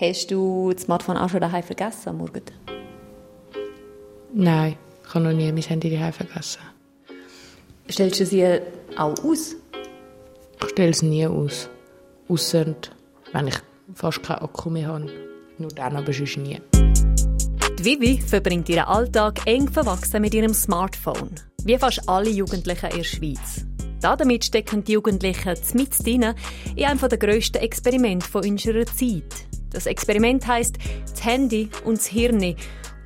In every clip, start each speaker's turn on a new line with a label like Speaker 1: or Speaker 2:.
Speaker 1: Hast du das Smartphone auch schon daheim vergessen Morgen?
Speaker 2: Nein, ich habe noch nie mein Handy daheim vergessen.
Speaker 1: Stellst du sie auch aus?
Speaker 2: Ich stelle es nie aus. Ausser wenn ich fast keinen Akku mehr habe. Nur dann, aber sonst nie.
Speaker 1: Die Vivi verbringt ihren Alltag eng verwachsen mit ihrem Smartphone. Wie fast alle Jugendlichen in der Schweiz. Damit stecken die Jugendlichen mit in einem der grössten Experimente unserer Zeit. Das Experiment heißt das Handy und das Hirn.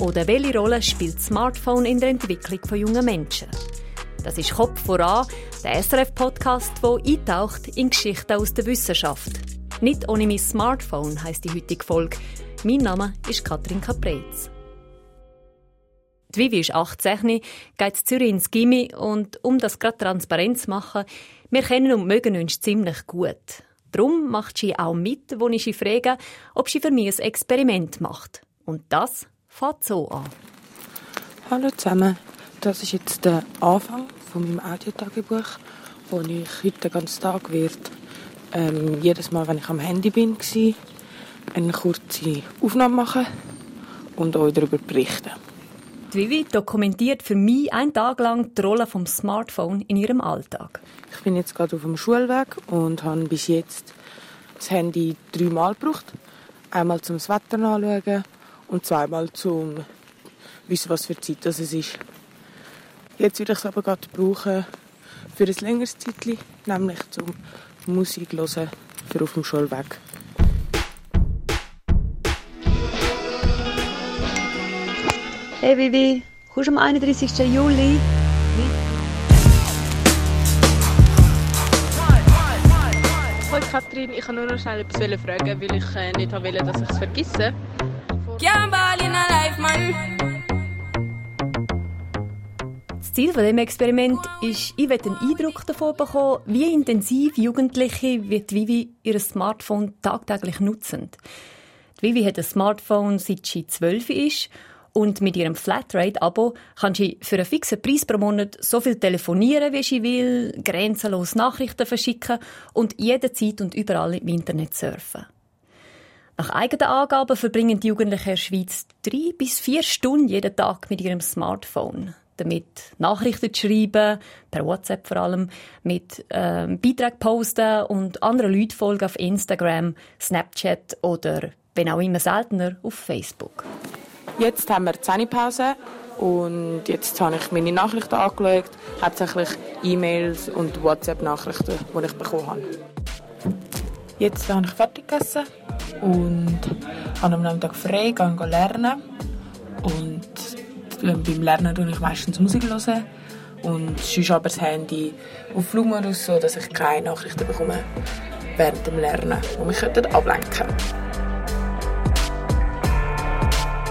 Speaker 1: Oder welche Rolle spielt das Smartphone in der Entwicklung von jungen Menschen? Das ist Kopf voran, der SRF-Podcast, der eintaucht in Geschichten aus der Wissenschaft. Nicht ohne mein Smartphone heisst die heutige Folge. Mein Name ist Katrin Caprez. Die Vivi ist 18, geht zu Zürich ins Gimmi und um das gerade transparent zu machen, wir kennen und mögen uns ziemlich gut. Darum macht sie auch mit, wo ich sie frage, ob sie für mich ein Experiment macht. Und das fängt so an.
Speaker 2: Hallo zusammen, das ist jetzt der Anfang von meinem Audiotagebuch, wo ich heute den ganzen Tag wird, ähm, jedes Mal, wenn ich am Handy bin, war, eine kurze Aufnahme machen und euch darüber berichten.
Speaker 1: Vivi dokumentiert für mich einen Tag lang die Rolle vom Smartphone in ihrem Alltag.
Speaker 2: Ich bin jetzt gerade auf dem Schulweg und habe bis jetzt das Handy dreimal gebraucht. Einmal zum das Wetter anschauen und zweimal zum wissen, was für Zeit das ist. Jetzt würde ich es aber gerade brauchen für ein längeres Zeitchen, nämlich zum Musik hören für auf dem Schulweg.
Speaker 1: Hey Vivi, kommst du am 31. Juli?
Speaker 3: Hallo Katrin, ich wollte nur noch schnell etwas fragen, weil ich äh, nicht wollte, dass ich es vergesse.
Speaker 1: Das Ziel von dem Experiment ist, ich will einen Eindruck davon bekommen, wie intensiv Jugendliche wie die Vivi ihr Smartphone tagtäglich nutzen. Die Vivi hat ein Smartphone seit sie 12 ist und mit ihrem Flatrate-Abo kann sie für einen fixen Preis pro Monat so viel telefonieren, wie sie will, grenzenlos Nachrichten verschicken und jederzeit und überall im Internet surfen. Nach eigenen Angaben verbringen die Jugendlichen in der Schweiz drei bis vier Stunden jeden Tag mit ihrem Smartphone. Damit Nachrichten zu schreiben, per WhatsApp vor allem, mit ähm, Beiträgen posten und anderen Leuten folgen auf Instagram, Snapchat oder, wenn auch immer seltener, auf Facebook.
Speaker 2: Jetzt haben wir Zähnepause und jetzt habe ich meine Nachrichten angeschaut, hauptsächlich E-Mails und WhatsApp-Nachrichten, die ich bekommen habe. Jetzt habe ich fertig gegessen und habe am Nachmittag frei, gehe lernen und beim Lernen höre ich meistens Musik hören und sonst aber das Handy auf Flugmodus, so dass ich keine Nachrichten bekomme während dem Lernen, die mich ablenken könnten.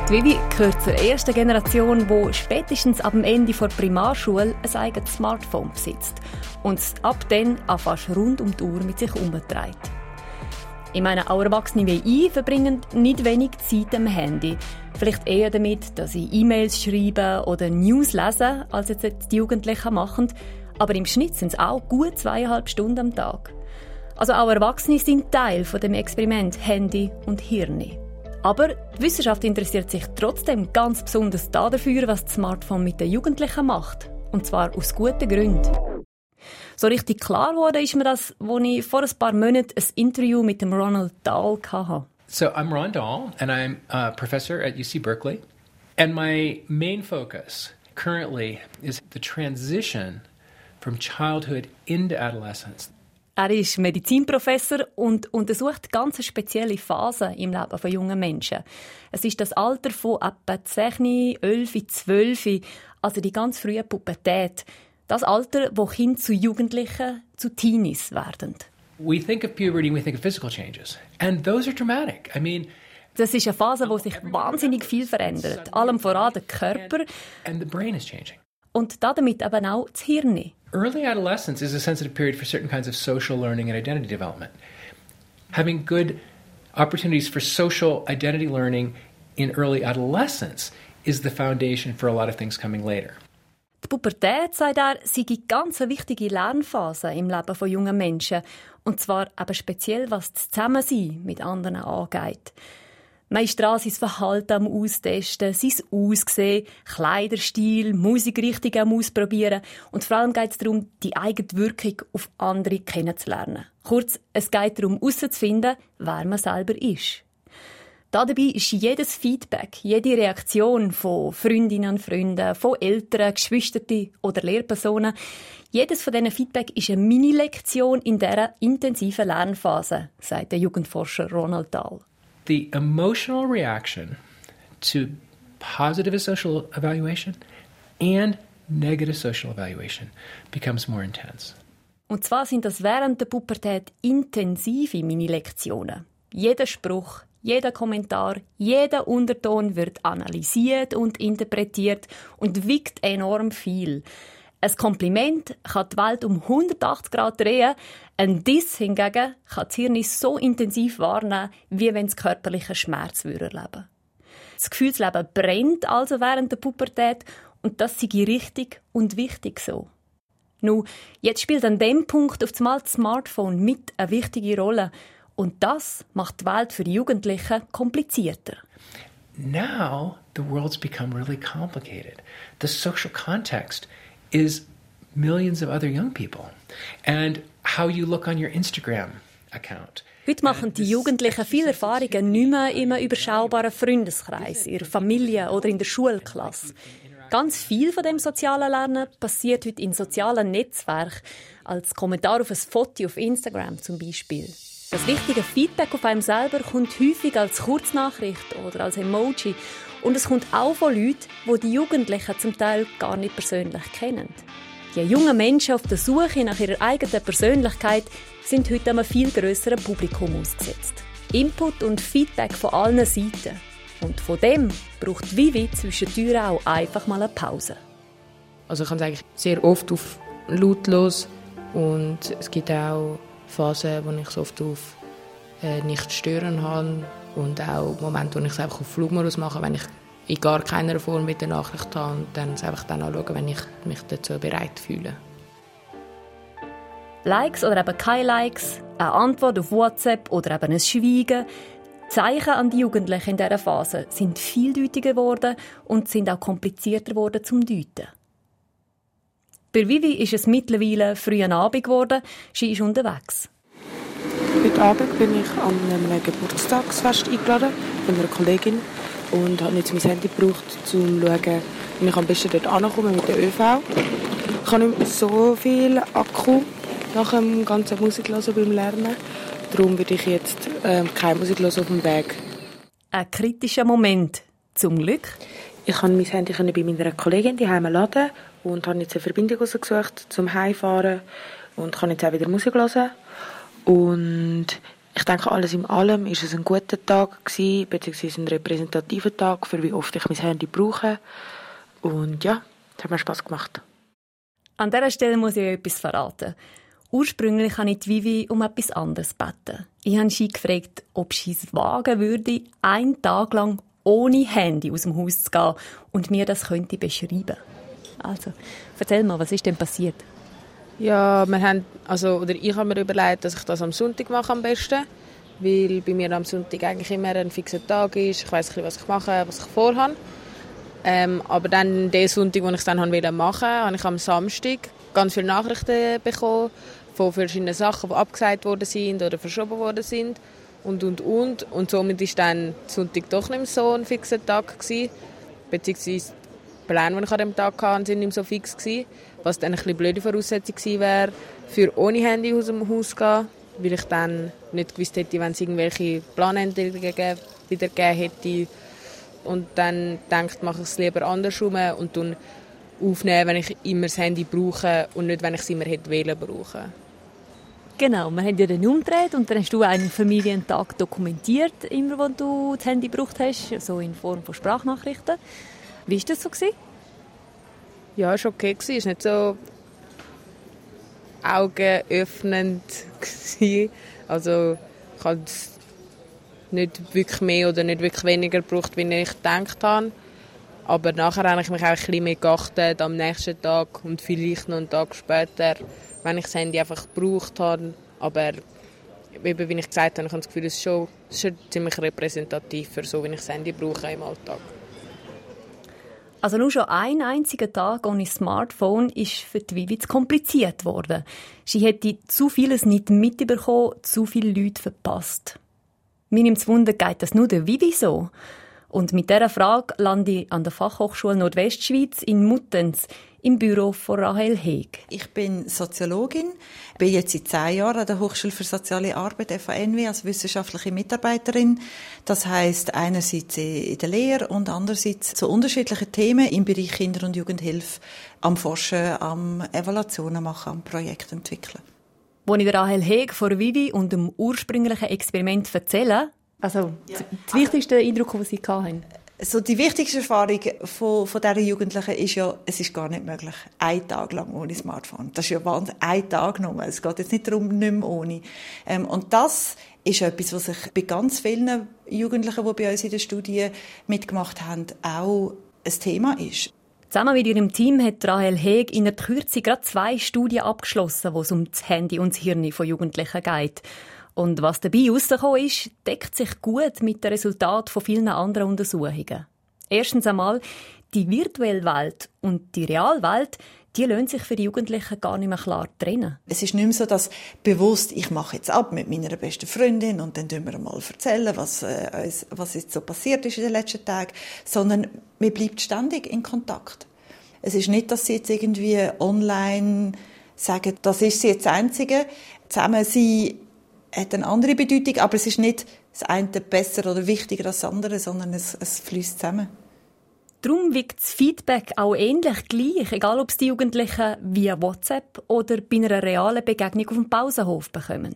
Speaker 1: Die Vivi gehört zur ersten Generation, die spätestens ab dem Ende der Primarschule ein eigenes Smartphone besitzt und es ab dann fast rund um die Uhr mit sich umtreibt. Ich meine, auch Erwachsene wie ich verbringen nicht wenig Zeit am Handy. Vielleicht eher damit, dass sie E-Mails schreiben oder News lesen, als jetzt die Jugendlichen machen. Aber im Schnitt sind es auch gut zweieinhalb Stunden am Tag. Also auch Erwachsene sind Teil von dem Experiment Handy und Hirn. Aber die Wissenschaft interessiert sich trotzdem ganz besonders dafür, was das Smartphone mit den Jugendlichen macht. Und zwar aus guten Gründen. So richtig klar wurde ist mir das, als ich vor ein paar Monaten ein Interview mit dem Ronald Dahl hatte.
Speaker 4: So I'm Ron Dahl and I'm a professor at UC Berkeley. And my main focus currently is the transition from childhood into adolescence.
Speaker 1: Er ist Medizinprofessor und untersucht ganz spezielle Phasen im Leben von jungen Menschen. Es ist das Alter von etwa 10, 11, 12, also die ganz frühe Pubertät. Das Alter, wo Kinder zu Jugendlichen, zu Teenies werden.
Speaker 4: We think of puberty, we think of physical changes. And those are dramatic. I mean,
Speaker 1: das ist eine Phase, wo sich wahnsinnig viel verändert. Allem voran der Körper.
Speaker 4: And the brain is changing.
Speaker 1: Und damit eben auch das Hirn.
Speaker 4: Early adolescence is a sensitive period for certain kinds of social learning and identity development. Having good opportunities for social identity learning in early adolescence is the foundation for a lot of things coming later.
Speaker 1: Die Pubertät, sagt er, sei eine ganz wichtige Lernphase im Leben von jungen Menschen. Und zwar eben speziell, was das Zusammensein mit anderen angeht. Man ist dran, sein Verhalten am Austesten, sein Aussehen, Kleiderstil, Musikrichtung am Ausprobieren. Und vor allem geht es darum, die eigene Wirkung auf andere kennenzulernen. Kurz, es geht darum, herauszufinden, wer man selber ist. Dabei ist jedes Feedback, jede Reaktion von Freundinnen und Freunden, von Eltern, Geschwistern oder Lehrpersonen, jedes von diesen Feedback ist eine Mini-Lektion in dieser intensiven Lernphase, sagt der Jugendforscher Ronald Dahl.
Speaker 4: The emotional reaction to positive social evaluation and negative social evaluation becomes more intense.
Speaker 1: Und zwar sind das während der Pubertät intensive Mini-Lektionen. Jeder Spruch, jeder Kommentar, jeder Unterton wird analysiert und interpretiert und wiegt enorm viel. Ein Kompliment kann die Welt um 180 Grad drehen. Ein Diss hingegen kann das Hirn so intensiv wahrnehmen, wie wenn es körperlichen Schmerz erleben Das Gefühlsleben brennt also während der Pubertät und das sei richtig und wichtig so. Nun, jetzt spielt an dem Punkt auf einmal das Smartphone mit eine wichtige Rolle und das macht die Welt für die Jugendlichen komplizierter.
Speaker 4: Now the world's become really complicated. The social context is millions of other young people. And how you look on your Instagram account.
Speaker 1: Heute machen die Jugendlichen viele Erfahrungen nicht mehr in einem überschaubaren Freundeskreis, in der Familie oder in der Schulklasse. Ganz viel von dem sozialen Lernen passiert heute in sozialen Netzwerken, als Kommentar auf ein Foto auf Instagram zum Beispiel. Das wichtige Feedback auf einem selber kommt häufig als Kurznachricht oder als Emoji. Und es kommt auch von Leuten, die die Jugendlichen zum Teil gar nicht persönlich kennen. Die jungen Menschen auf der Suche nach ihrer eigenen Persönlichkeit sind heute einem viel größeren Publikum ausgesetzt. Input und Feedback von allen Seiten. Und von dem braucht Vivi zwischen Türen auch einfach mal eine Pause.
Speaker 2: Also ich kann es eigentlich sehr oft auf lautlos und es gibt auch Phase, wo ich es oft auf äh, nicht stören habe und auch Momente, wo ich es einfach auf Flugmodus mache, wenn ich in gar keiner Form mit der Nachricht habe und dann es einfach dann anschauen, wenn ich mich dazu bereit fühle.
Speaker 1: Likes oder eben keine Likes, eine Antwort auf WhatsApp oder eben ein Schweigen. Zeichen an die Jugendlichen in dieser Phase sind vieldeutiger geworden und sind auch komplizierter geworden zum Deuten. Bei Vivi ist es mittlerweile früh Abend geworden. Sie ist unterwegs.
Speaker 2: Heute Abend bin ich an einem Geburtstagsfest eingeladen von einer Kollegin und habe jetzt mein Handy gebraucht, um zu schauen, wie ich am besten dort ankomme mit der ÖV. Ich habe nicht mehr so viel Akku nach dem ganzen Musik hören beim Lernen. Darum würde ich jetzt ähm, keine Musik hören auf dem Weg.
Speaker 1: Ein kritischer Moment. Zum Glück.
Speaker 2: Ich konnte mein Handy bei meiner Kollegin die laden und habe jetzt eine Verbindung gesucht zum Heimfahren und kann jetzt auch wieder Musik hören. Und ich denke, alles in allem ist es ein guter Tag gewesen, beziehungsweise ein repräsentativer Tag, für wie oft ich mein Handy brauche. Und ja, es hat mir Spass gemacht.
Speaker 1: An dieser Stelle muss ich euch etwas verraten. Ursprünglich habe ich die Vivi um etwas anderes gebeten. Ich habe sie gefragt, ob sie es wagen würde, einen Tag lang ohne Handy aus dem Haus zu gehen und mir das könnte beschreiben. Also, erzähl mal, was ist denn passiert?
Speaker 2: Ja, wir haben, also, oder ich habe mir überlegt, dass ich das am Sonntag mache am besten, weil bei mir am Sonntag eigentlich immer ein fixer Tag ist. Ich weiß was ich mache, was ich vorhabe. Ähm, aber dann, den Sonntag, wo ich dann machen wollte, habe ich am Samstag ganz viele Nachrichten bekommen von verschiedenen Sachen, die abgesagt worden sind oder verschoben worden sind und und und und somit ist dann Sonntag doch nicht mehr so ein fixer Tag gewesen, beziehungsweise die Pläne, die ich an dem Tag hatte, sind nicht mehr so fix gewesen, was dann eine blöde Voraussetzung gewesen wäre, für ohne Handy aus dem Haus zu gehen, weil ich dann nicht gewusst hätte, wenn es irgendwelche Planänderungen wieder gegeben hätte und dann denkt, mache ich es lieber andersrum und dann aufnehmen, wenn ich immer das Handy brauche und nicht, wenn ich es immer hätte wählen brauchen.
Speaker 1: Genau, wir haben ja den umgedreht und dann hast du einen Familientag dokumentiert, immer wenn du das Handy gebraucht hast, so in Form von Sprachnachrichten. Wie war das so? Gewesen?
Speaker 2: Ja, es war okay. Es war nicht so augenöffnend. Also ich habe nicht wirklich mehr oder nicht wirklich weniger gebraucht, wie ich gedacht habe. Aber nachher habe ich mich auch ein bisschen mehr geachtet am nächsten Tag und vielleicht noch einen Tag später wenn ich das Handy einfach gebraucht habe. Aber eben, wie ich gesagt habe, ich habe das Gefühl, es ist schon, es ist schon ziemlich repräsentativ für so, wie ich das Handy brauche im Alltag.
Speaker 1: Also nur schon ein einziger Tag ohne Smartphone ist für die Vivi zu kompliziert worden. Sie hätte zu vieles nicht mitbekommen, zu viele Leute verpasst. Mir nimmt Wunder, geht das nur der Vivi so? Und mit dieser Frage lande ich an der Fachhochschule Nordwestschweiz in Muttenz im Büro von Rahel Heg.
Speaker 5: Ich bin Soziologin, bin jetzt seit zehn Jahren an der Hochschule für Soziale Arbeit FANW als wissenschaftliche Mitarbeiterin. Das heißt einerseits in der Lehre und andererseits zu unterschiedlichen Themen im Bereich Kinder- und Jugendhilfe am Forschen, am Evaluationen machen, am Projekt entwickeln.
Speaker 1: Als ich Rahel Heg von Vivi und dem ursprünglichen Experiment erzähle, also ja. das wichtigste Eindruck, den Sie hatten?
Speaker 5: So die wichtigste Erfahrung von, von dieser Jugendlichen ist ja, es ist gar nicht möglich, einen Tag lang ohne Smartphone. Das ist ja Wahnsinn, ein Tag nur. Es geht jetzt nicht darum, nicht mehr ohne. Ähm, und das ist etwas, was sich bei ganz vielen Jugendlichen, die bei uns in der Studie mitgemacht haben, auch ein Thema ist.
Speaker 1: Zusammen mit ihrem Team hat Rahel Heg in der Kürze gerade zwei Studien abgeschlossen, wo es um das Handy und das Hirn von Jugendlichen geht. Und was dabei herausgekommen ist, deckt sich gut mit den Resultaten von vielen anderen Untersuchungen. Erstens einmal, die virtuelle Welt und die Realwelt, die lassen sich für die Jugendlichen gar nicht mehr klar trennen.
Speaker 5: Es ist nicht mehr so, dass bewusst, ich mache jetzt ab mit meiner besten Freundin und dann tun wir mal erzählen, was, äh, was jetzt so passiert ist in den letzten Tagen, sondern man bleibt ständig in Kontakt. Es ist nicht, dass sie jetzt irgendwie online sagen, das ist jetzt das Einzige. Zusammen sie hat eine andere Bedeutung, aber es ist nicht das eine besser oder wichtiger als das andere, sondern es, es fließt zusammen.
Speaker 1: Darum wirkt das Feedback auch ähnlich gleich, egal ob es die Jugendlichen via WhatsApp oder bei einer realen Begegnung auf dem Pausenhof bekommen.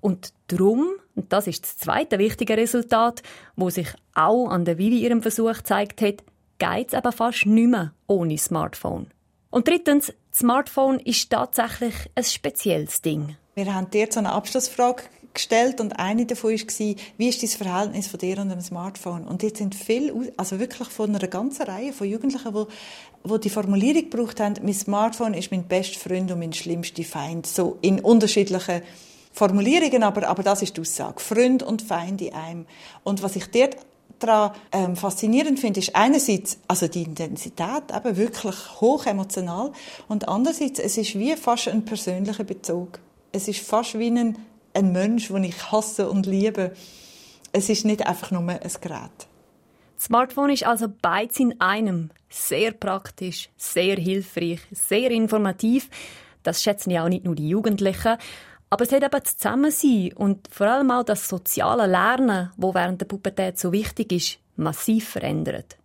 Speaker 1: Und darum, und das ist das zweite wichtige Resultat, wo sich auch an der Vivi ihrem Versuch gezeigt hat, geht es aber fast nicht mehr ohne Smartphone. Und drittens, das Smartphone ist tatsächlich ein spezielles Ding.
Speaker 5: Wir haben dir so eine Abschlussfrage gestellt und eine davon war, wie ist das Verhältnis von dir und dem Smartphone? Und jetzt sind viele, also wirklich von einer ganzen Reihe von Jugendlichen, die, die die Formulierung gebraucht haben, mein Smartphone ist mein bester Freund und mein schlimmster Feind. So in unterschiedlichen Formulierungen, aber, aber das ist die Aussage. Freund und Feind in einem. Und was ich dort daran ähm, faszinierend finde, ist einerseits also die Intensität, eben wirklich hoch emotional, und andererseits, es ist wie fast ein persönlicher Bezug. Es ist fast wie ein, ein Mensch, den ich hasse und liebe. Es ist nicht einfach nur ein Gerät.
Speaker 1: Das Smartphone ist also beides in einem. Sehr praktisch, sehr hilfreich, sehr informativ. Das schätzen ja auch nicht nur die Jugendlichen. Aber es hat eben das Zusammensein und vor allem auch das soziale Lernen, wo während der Pubertät so wichtig ist, massiv verändert.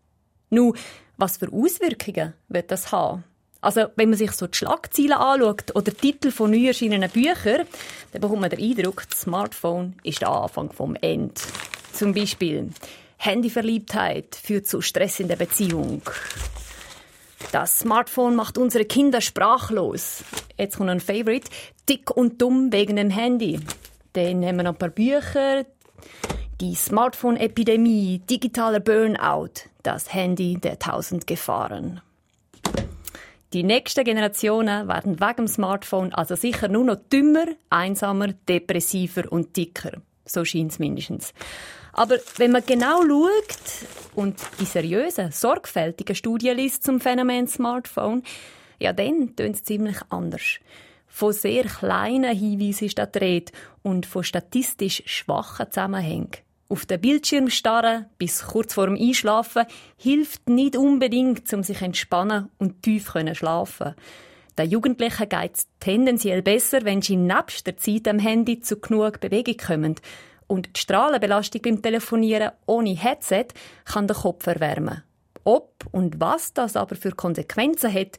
Speaker 1: Nun, was für Auswirkungen wird das haben? Also, wenn man sich so die Schlagzeilen anschaut oder Titel von neu erschienenen Büchern, dann bekommt man den Eindruck, das Smartphone ist der Anfang vom Ende. Zum Beispiel Handyverliebtheit führt zu Stress in der Beziehung. Das Smartphone macht unsere Kinder sprachlos. Jetzt kommt ein Favorite. Dick und dumm wegen dem Handy. Dann haben wir noch ein paar Bücher. Die Smartphone-Epidemie, digitaler Burnout, das Handy der tausend Gefahren. Die nächsten Generationen werden wegen dem Smartphone also sicher nur noch dümmer, einsamer, depressiver und dicker. So scheint es mindestens. Aber wenn man genau schaut und die seriösen, sorgfältigen Studien liest zum Phänomen Smartphone, ja, dann tönt es ziemlich anders. Von sehr kleinen Hinweisen ist da die Rede und von statistisch schwachen Zusammenhängen. Auf den Bildschirm starren bis kurz vor dem Einschlafen hilft nicht unbedingt, um sich entspannen und tief schlafen. Den Jugendlichen geht es tendenziell besser, wenn sie nebst der Zeit am Handy zu genug Bewegung kommen. Und die Strahlenbelastung beim Telefonieren ohne Headset kann den Kopf erwärmen. Ob und was das aber für Konsequenzen hat,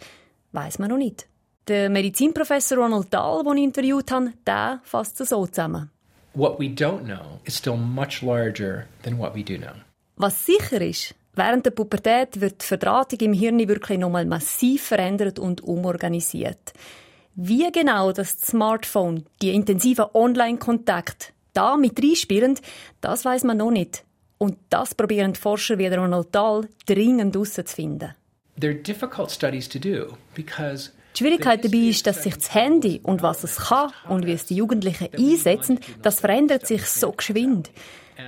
Speaker 1: weiß man noch nicht. Der Medizinprofessor Ronald Dahl, den ich interviewt habe, der fasst es so zusammen.
Speaker 4: What we don't know is still much larger than what we do know.
Speaker 1: Was sicher ist, während der Pubertät wird die Verdrahtung im Hirn wirklich nochmal massiv verändert und umorganisiert. Wie genau das Smartphone, die intensiven Online-Kontakte da mit reinspielen, das weiß man noch nicht. Und das probieren die Forscher wie Ronald Dahl dringend herauszufinden.
Speaker 4: They're difficult studies to do because
Speaker 1: Die Schwierigkeit dabei ist, dass sich das Handy und was es kann und wie es die Jugendlichen einsetzen, das verändert sich so geschwind.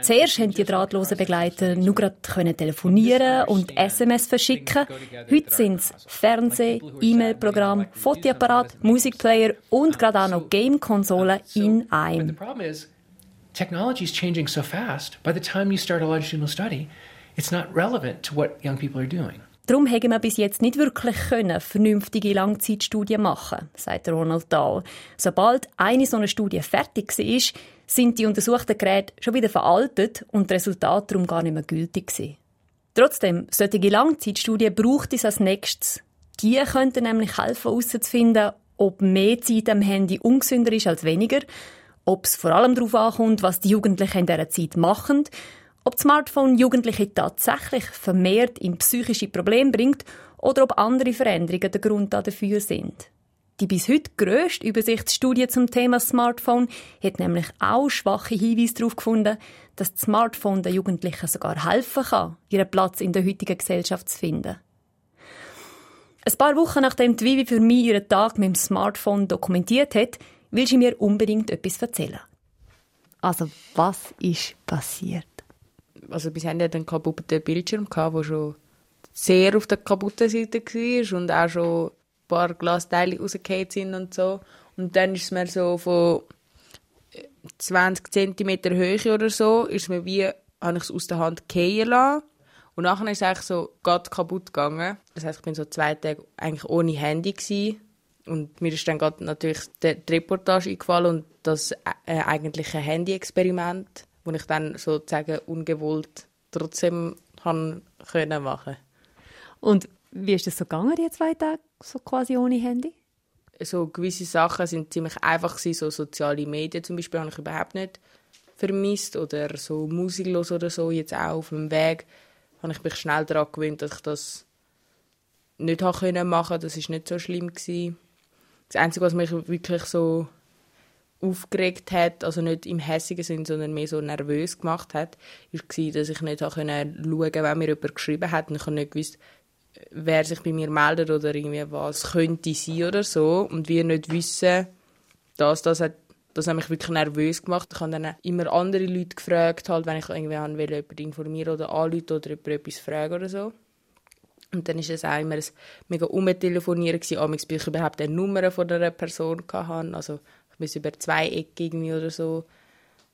Speaker 1: Zuerst haben die drahtlosen Begleiter nur gerade telefonieren und SMS verschicken. Heute sind es Fernseh, E-Mail-Programm, Fotoapparat, Musikplayer und gerade auch noch Game-Konsolen in einem.
Speaker 4: Technology is changing so fast. By the time you start a longitudinal study, it's not relevant to what young people are doing.
Speaker 1: Darum haben wir bis jetzt nicht wirklich können vernünftige Langzeitstudien machen, sagt Ronald Dahl. Sobald eine so eine Studie fertig war, sind die untersuchten Geräte schon wieder veraltet und die Resultate darum gar nicht mehr gültig gewesen. Trotzdem, solche Langzeitstudien braucht es als nächstes. Die könnten nämlich helfen, herauszufinden, ob mehr Zeit am Handy ungesünder ist als weniger, ob es vor allem darauf ankommt, was die Jugendlichen in dieser Zeit machen ob Smartphone Jugendliche tatsächlich vermehrt in psychische Probleme bringt oder ob andere Veränderungen der Grund dafür sind. Die bis heute grösste Übersichtsstudie zum Thema Smartphone hat nämlich auch schwache Hinweise darauf gefunden, dass das Smartphone den Jugendlichen sogar helfen kann, ihren Platz in der heutigen Gesellschaft zu finden. Ein paar Wochen nachdem die Vivi für mich ihren Tag mit dem Smartphone dokumentiert hat, will sie mir unbedingt etwas erzählen. Also, was ist passiert?
Speaker 2: Also bis haben ja einen kaputten Bildschirm gehabt, der schon sehr auf der kaputten Seite war und auch schon ein paar Glasteile rausgefallen sind und so. Und dann ist es mir so von 20 cm Höhe oder so, ist mir wie, habe ich es aus der Hand fallen lassen. Und nachher ist es eigentlich so gerade kaputt gegangen. Das heißt, ich bin so zwei Tage eigentlich ohne Handy gewesen. Und mir ist dann gerade natürlich die Reportage eingefallen und das äh, eigentliche Handy-Experiment wo ich dann sozusagen ungewollt trotzdem haben können machen.
Speaker 1: Und wie ist das so gegangen, die zwei Tage so quasi ohne Handy?
Speaker 2: So gewisse Sachen sind ziemlich einfach so soziale Medien zum Beispiel habe ich überhaupt nicht vermisst oder so musiklos oder so jetzt auch auf dem Weg habe ich mich schnell daran gewöhnt, dass ich das nicht machen machen. Das ist nicht so schlimm gewesen. Das Einzige, was mich wirklich so aufgeregt hat, also nicht im hässigen Sinn, sondern mehr so nervös gemacht hat, war, dass ich nicht schauen konnte, wenn mir jemand geschrieben hat und ich nicht gewusst, wer sich bei mir meldet oder irgendwie was könnte sein oder so und wir nicht wissen, dass das hat das hat mich wirklich nervös gemacht. Ich habe dann immer andere Leute gefragt, halt, wenn ich irgendwie will, jemanden informieren oder anrufen oder über etwas fragen oder so. Und dann war es auch immer ein mega Umtelefonieren gewesen, ob ich überhaupt eine Nummer von einer Person hatte. Also muss über zwei Ecken irgendwie oder so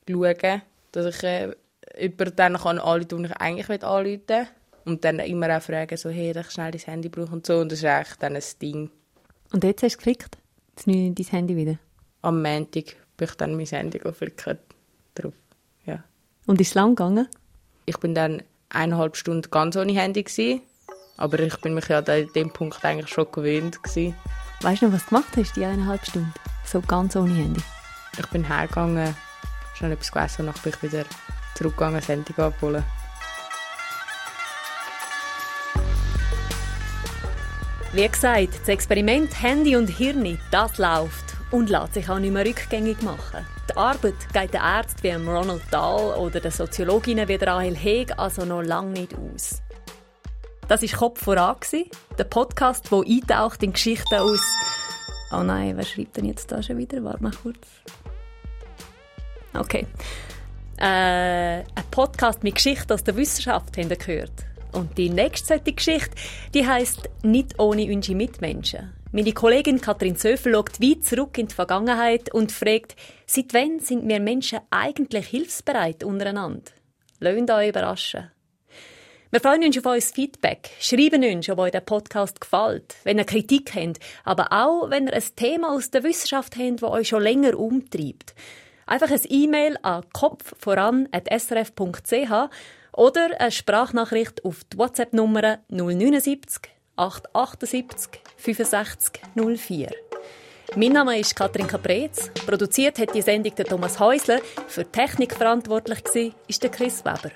Speaker 2: schauen, dass ich äh, jemanden dann kann anrufen kann, ich eigentlich anrufen will. Und dann immer auch fragen, so, hey, ich schnell dein Handy brauchen und so. Und das ist eigentlich dann ein Ding.
Speaker 1: Und jetzt hast du geklickt? Jetzt nimm dein Handy wieder?
Speaker 2: Am Montag bin ich dann mein Handy geflickt drauf, ja.
Speaker 1: Und ist es lang gegangen?
Speaker 2: Ich bin dann eineinhalb Stunden ganz ohne Handy gewesen, aber ich bin mich ja an dem Punkt eigentlich schon gewöhnt gewesen.
Speaker 1: Weißt du noch, was du gemacht hast, die eineinhalb Stunden? So ganz ohne Handy?
Speaker 2: Ich bin hergegangen, schnell etwas gegessen und dann bin ich wieder zurückgegangen, das Handy abholen.
Speaker 1: Wie gesagt, das Experiment Handy und Hirn, das läuft und lässt sich auch nicht mehr rückgängig machen. Die Arbeit geht den Ärzten wie Ronald Dahl oder den Soziologinnen wie Rahel Heg also noch lange nicht aus. Das war Kopf voran, der Podcast, der eintaucht in Geschichten aus... Oh nein, wer schreibt denn jetzt da schon wieder? Warte mal kurz. Okay. Äh, ein Podcast mit Geschichten aus der Wissenschaft haben wir gehört. Und die nächste Geschichte, die heißt «Nicht ohne unsere Mitmenschen». Meine Kollegin Katrin Söfel schaut weit zurück in die Vergangenheit und fragt, seit wann sind wir Menschen eigentlich hilfsbereit untereinander? Lasst euch überraschen. Wir freuen uns auf euer Feedback. Schreiben uns, ob euch der Podcast gefällt, wenn ihr Kritik habt, aber auch, wenn ihr ein Thema aus der Wissenschaft habt, das euch schon länger umtreibt. Einfach ein E-Mail an kopfvoran.srf.ch oder eine Sprachnachricht auf die WhatsApp-Nummer 079 878 65 04. Mein Name ist Katrin Caprez. Produziert hat die Sendung der Thomas Häusler. Für Technik verantwortlich war der Chris Weber.